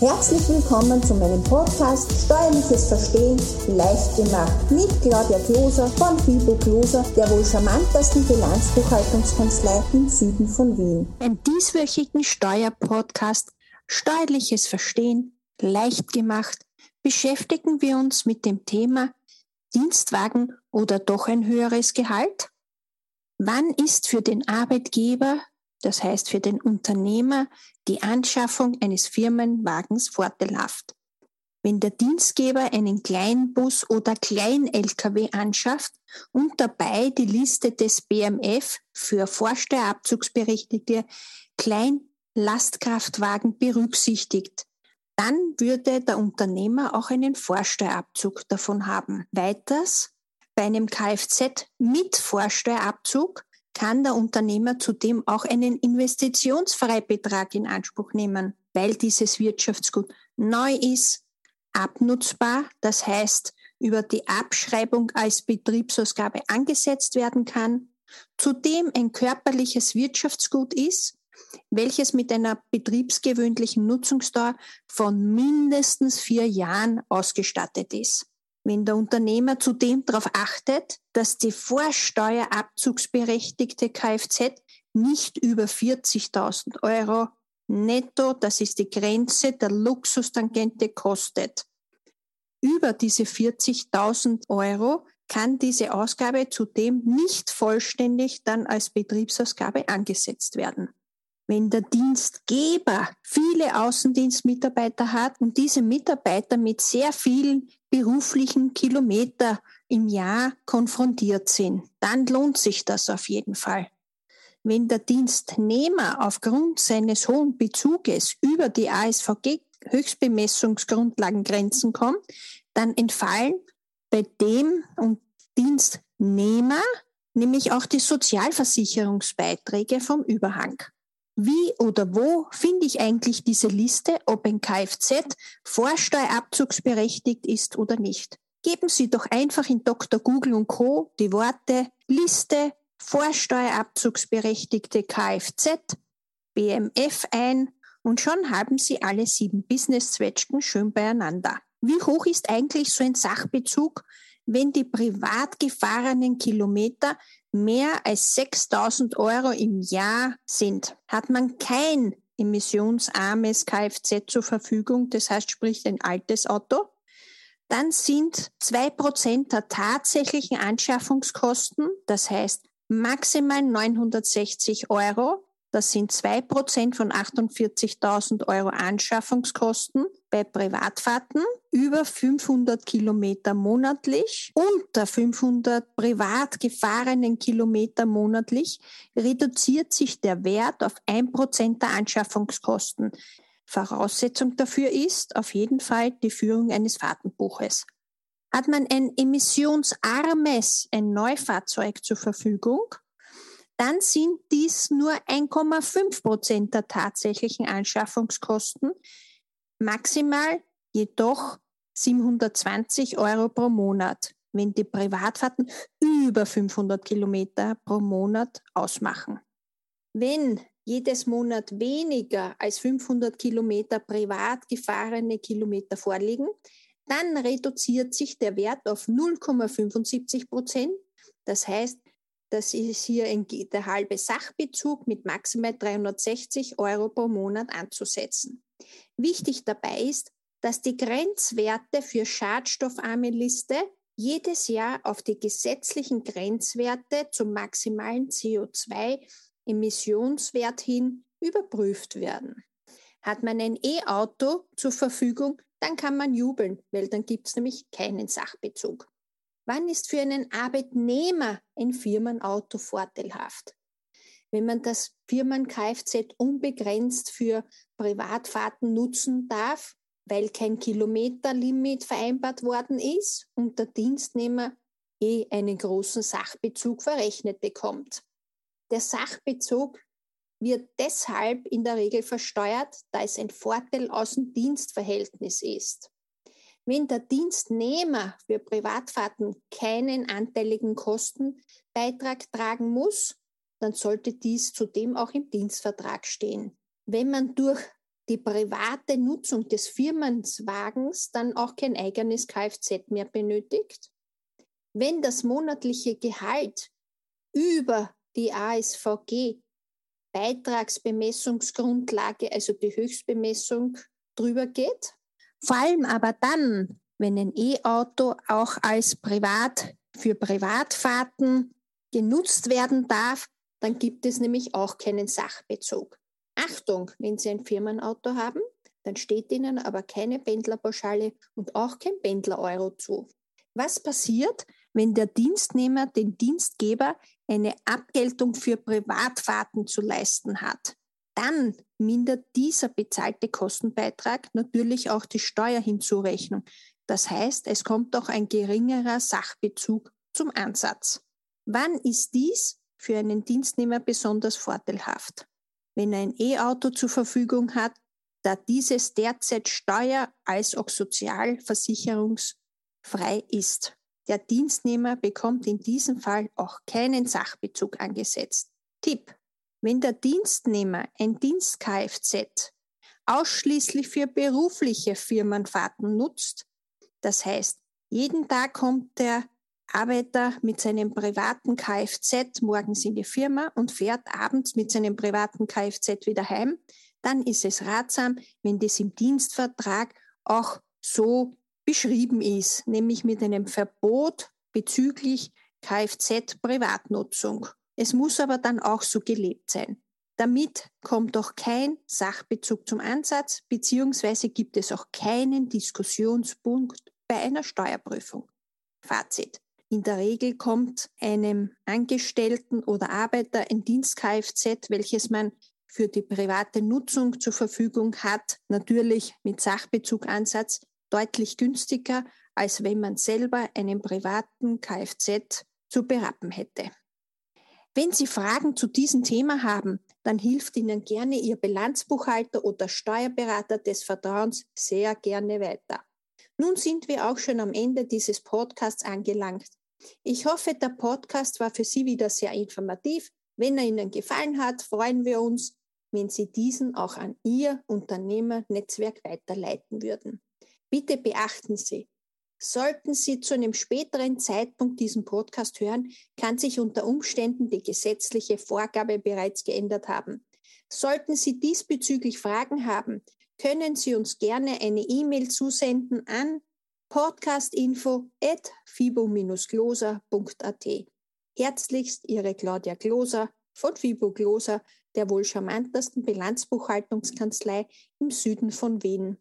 Herzlich willkommen zu meinem Podcast Steuerliches Verstehen leicht gemacht mit Claudia Kloser von Fibo Kloser, der wohl charmantesten Bilanzbuchhaltungskanzlei im Süden von Wien. Im dieswöchigen Steuerpodcast Steuerliches Verstehen leicht gemacht beschäftigen wir uns mit dem Thema Dienstwagen oder doch ein höheres Gehalt? Wann ist für den Arbeitgeber das heißt für den Unternehmer, die Anschaffung eines Firmenwagens vorteilhaft. Wenn der Dienstgeber einen Kleinbus oder Klein-Lkw anschafft und dabei die Liste des BMF für Vorsteuerabzugsberechtigte Kleinlastkraftwagen berücksichtigt, dann würde der Unternehmer auch einen Vorsteuerabzug davon haben. Weiters, bei einem Kfz mit Vorsteuerabzug kann der Unternehmer zudem auch einen Investitionsfreibetrag in Anspruch nehmen, weil dieses Wirtschaftsgut neu ist, abnutzbar, das heißt über die Abschreibung als Betriebsausgabe angesetzt werden kann, zudem ein körperliches Wirtschaftsgut ist, welches mit einer betriebsgewöhnlichen Nutzungsdauer von mindestens vier Jahren ausgestattet ist wenn der Unternehmer zudem darauf achtet, dass die vorsteuerabzugsberechtigte Kfz nicht über 40.000 Euro netto, das ist die Grenze der Luxustangente, kostet. Über diese 40.000 Euro kann diese Ausgabe zudem nicht vollständig dann als Betriebsausgabe angesetzt werden. Wenn der Dienstgeber viele Außendienstmitarbeiter hat und diese Mitarbeiter mit sehr vielen beruflichen Kilometer im Jahr konfrontiert sind, dann lohnt sich das auf jeden Fall. Wenn der Dienstnehmer aufgrund seines hohen Bezuges über die ASVG Höchstbemessungsgrundlagengrenzen kommt, dann entfallen bei dem und Dienstnehmer nämlich auch die Sozialversicherungsbeiträge vom Überhang. Wie oder wo finde ich eigentlich diese Liste, ob ein Kfz vorsteuerabzugsberechtigt ist oder nicht? Geben Sie doch einfach in Dr. Google und Co. die Worte Liste vorsteuerabzugsberechtigte Kfz BMF ein und schon haben Sie alle sieben Business-Zwetschgen schön beieinander. Wie hoch ist eigentlich so ein Sachbezug, wenn die privat gefahrenen Kilometer mehr als 6000 Euro im Jahr sind, hat man kein emissionsarmes Kfz zur Verfügung, das heißt sprich ein altes Auto, dann sind zwei Prozent der tatsächlichen Anschaffungskosten, das heißt maximal 960 Euro, das sind zwei Prozent von 48.000 Euro Anschaffungskosten bei Privatfahrten, über 500 Kilometer monatlich, unter 500 privat gefahrenen Kilometer monatlich, reduziert sich der Wert auf ein Prozent der Anschaffungskosten. Voraussetzung dafür ist auf jeden Fall die Führung eines Fahrtenbuches. Hat man ein emissionsarmes, ein Neufahrzeug zur Verfügung, dann sind dies nur 1,5 Prozent der tatsächlichen Anschaffungskosten, maximal jedoch 720 Euro pro Monat, wenn die Privatfahrten über 500 Kilometer pro Monat ausmachen. Wenn jedes Monat weniger als 500 Kilometer privat gefahrene Kilometer vorliegen, dann reduziert sich der Wert auf 0,75 Prozent. Das heißt, das ist hier ein, der halbe Sachbezug mit maximal 360 Euro pro Monat anzusetzen. Wichtig dabei ist, dass die Grenzwerte für schadstoffarme Liste jedes Jahr auf die gesetzlichen Grenzwerte zum maximalen CO2-Emissionswert hin überprüft werden. Hat man ein E-Auto zur Verfügung, dann kann man jubeln, weil dann gibt es nämlich keinen Sachbezug. Wann ist für einen Arbeitnehmer ein Firmenauto vorteilhaft? Wenn man das Firmen-Kfz unbegrenzt für Privatfahrten nutzen darf, weil kein Kilometerlimit vereinbart worden ist und der Dienstnehmer eh einen großen Sachbezug verrechnet bekommt. Der Sachbezug wird deshalb in der Regel versteuert, da es ein Vorteil aus dem Dienstverhältnis ist. Wenn der Dienstnehmer für Privatfahrten keinen anteiligen Kostenbeitrag tragen muss, dann sollte dies zudem auch im Dienstvertrag stehen. Wenn man durch die private Nutzung des Firmenwagens dann auch kein eigenes Kfz mehr benötigt. Wenn das monatliche Gehalt über die ASVG Beitragsbemessungsgrundlage, also die Höchstbemessung, drüber geht. Vor allem aber dann, wenn ein E-Auto auch als Privat für Privatfahrten genutzt werden darf, dann gibt es nämlich auch keinen Sachbezug. Achtung, wenn Sie ein Firmenauto haben, dann steht Ihnen aber keine Pendlerpauschale und auch kein Pendler-Euro zu. Was passiert, wenn der Dienstnehmer den Dienstgeber eine Abgeltung für Privatfahrten zu leisten hat? Dann mindert dieser bezahlte Kostenbeitrag natürlich auch die Steuerhinzurechnung. Das heißt, es kommt auch ein geringerer Sachbezug zum Ansatz. Wann ist dies für einen Dienstnehmer besonders vorteilhaft? Wenn er ein E-Auto zur Verfügung hat, da dieses derzeit steuer- als auch sozialversicherungsfrei ist. Der Dienstnehmer bekommt in diesem Fall auch keinen Sachbezug angesetzt. Tipp. Wenn der Dienstnehmer ein Dienst-Kfz ausschließlich für berufliche Firmenfahrten nutzt, das heißt, jeden Tag kommt der Arbeiter mit seinem privaten Kfz morgens in die Firma und fährt abends mit seinem privaten Kfz wieder heim, dann ist es ratsam, wenn das im Dienstvertrag auch so beschrieben ist, nämlich mit einem Verbot bezüglich Kfz-Privatnutzung. Es muss aber dann auch so gelebt sein. Damit kommt auch kein Sachbezug zum Ansatz, beziehungsweise gibt es auch keinen Diskussionspunkt bei einer Steuerprüfung. Fazit. In der Regel kommt einem Angestellten oder Arbeiter ein Dienst-Kfz, welches man für die private Nutzung zur Verfügung hat, natürlich mit Sachbezugansatz deutlich günstiger, als wenn man selber einen privaten Kfz zu berappen hätte. Wenn Sie Fragen zu diesem Thema haben, dann hilft Ihnen gerne Ihr Bilanzbuchhalter oder Steuerberater des Vertrauens sehr gerne weiter. Nun sind wir auch schon am Ende dieses Podcasts angelangt. Ich hoffe, der Podcast war für Sie wieder sehr informativ. Wenn er Ihnen gefallen hat, freuen wir uns, wenn Sie diesen auch an Ihr Unternehmernetzwerk weiterleiten würden. Bitte beachten Sie, sollten Sie zu einem späteren Zeitpunkt diesen Podcast hören, kann sich unter Umständen die gesetzliche Vorgabe bereits geändert haben. Sollten Sie diesbezüglich Fragen haben, können Sie uns gerne eine E-Mail zusenden an podcastinfo.fibo-gloser.at. Herzlichst Ihre Claudia Gloser von Fibo Gloser, der wohl charmantesten Bilanzbuchhaltungskanzlei im Süden von Wien.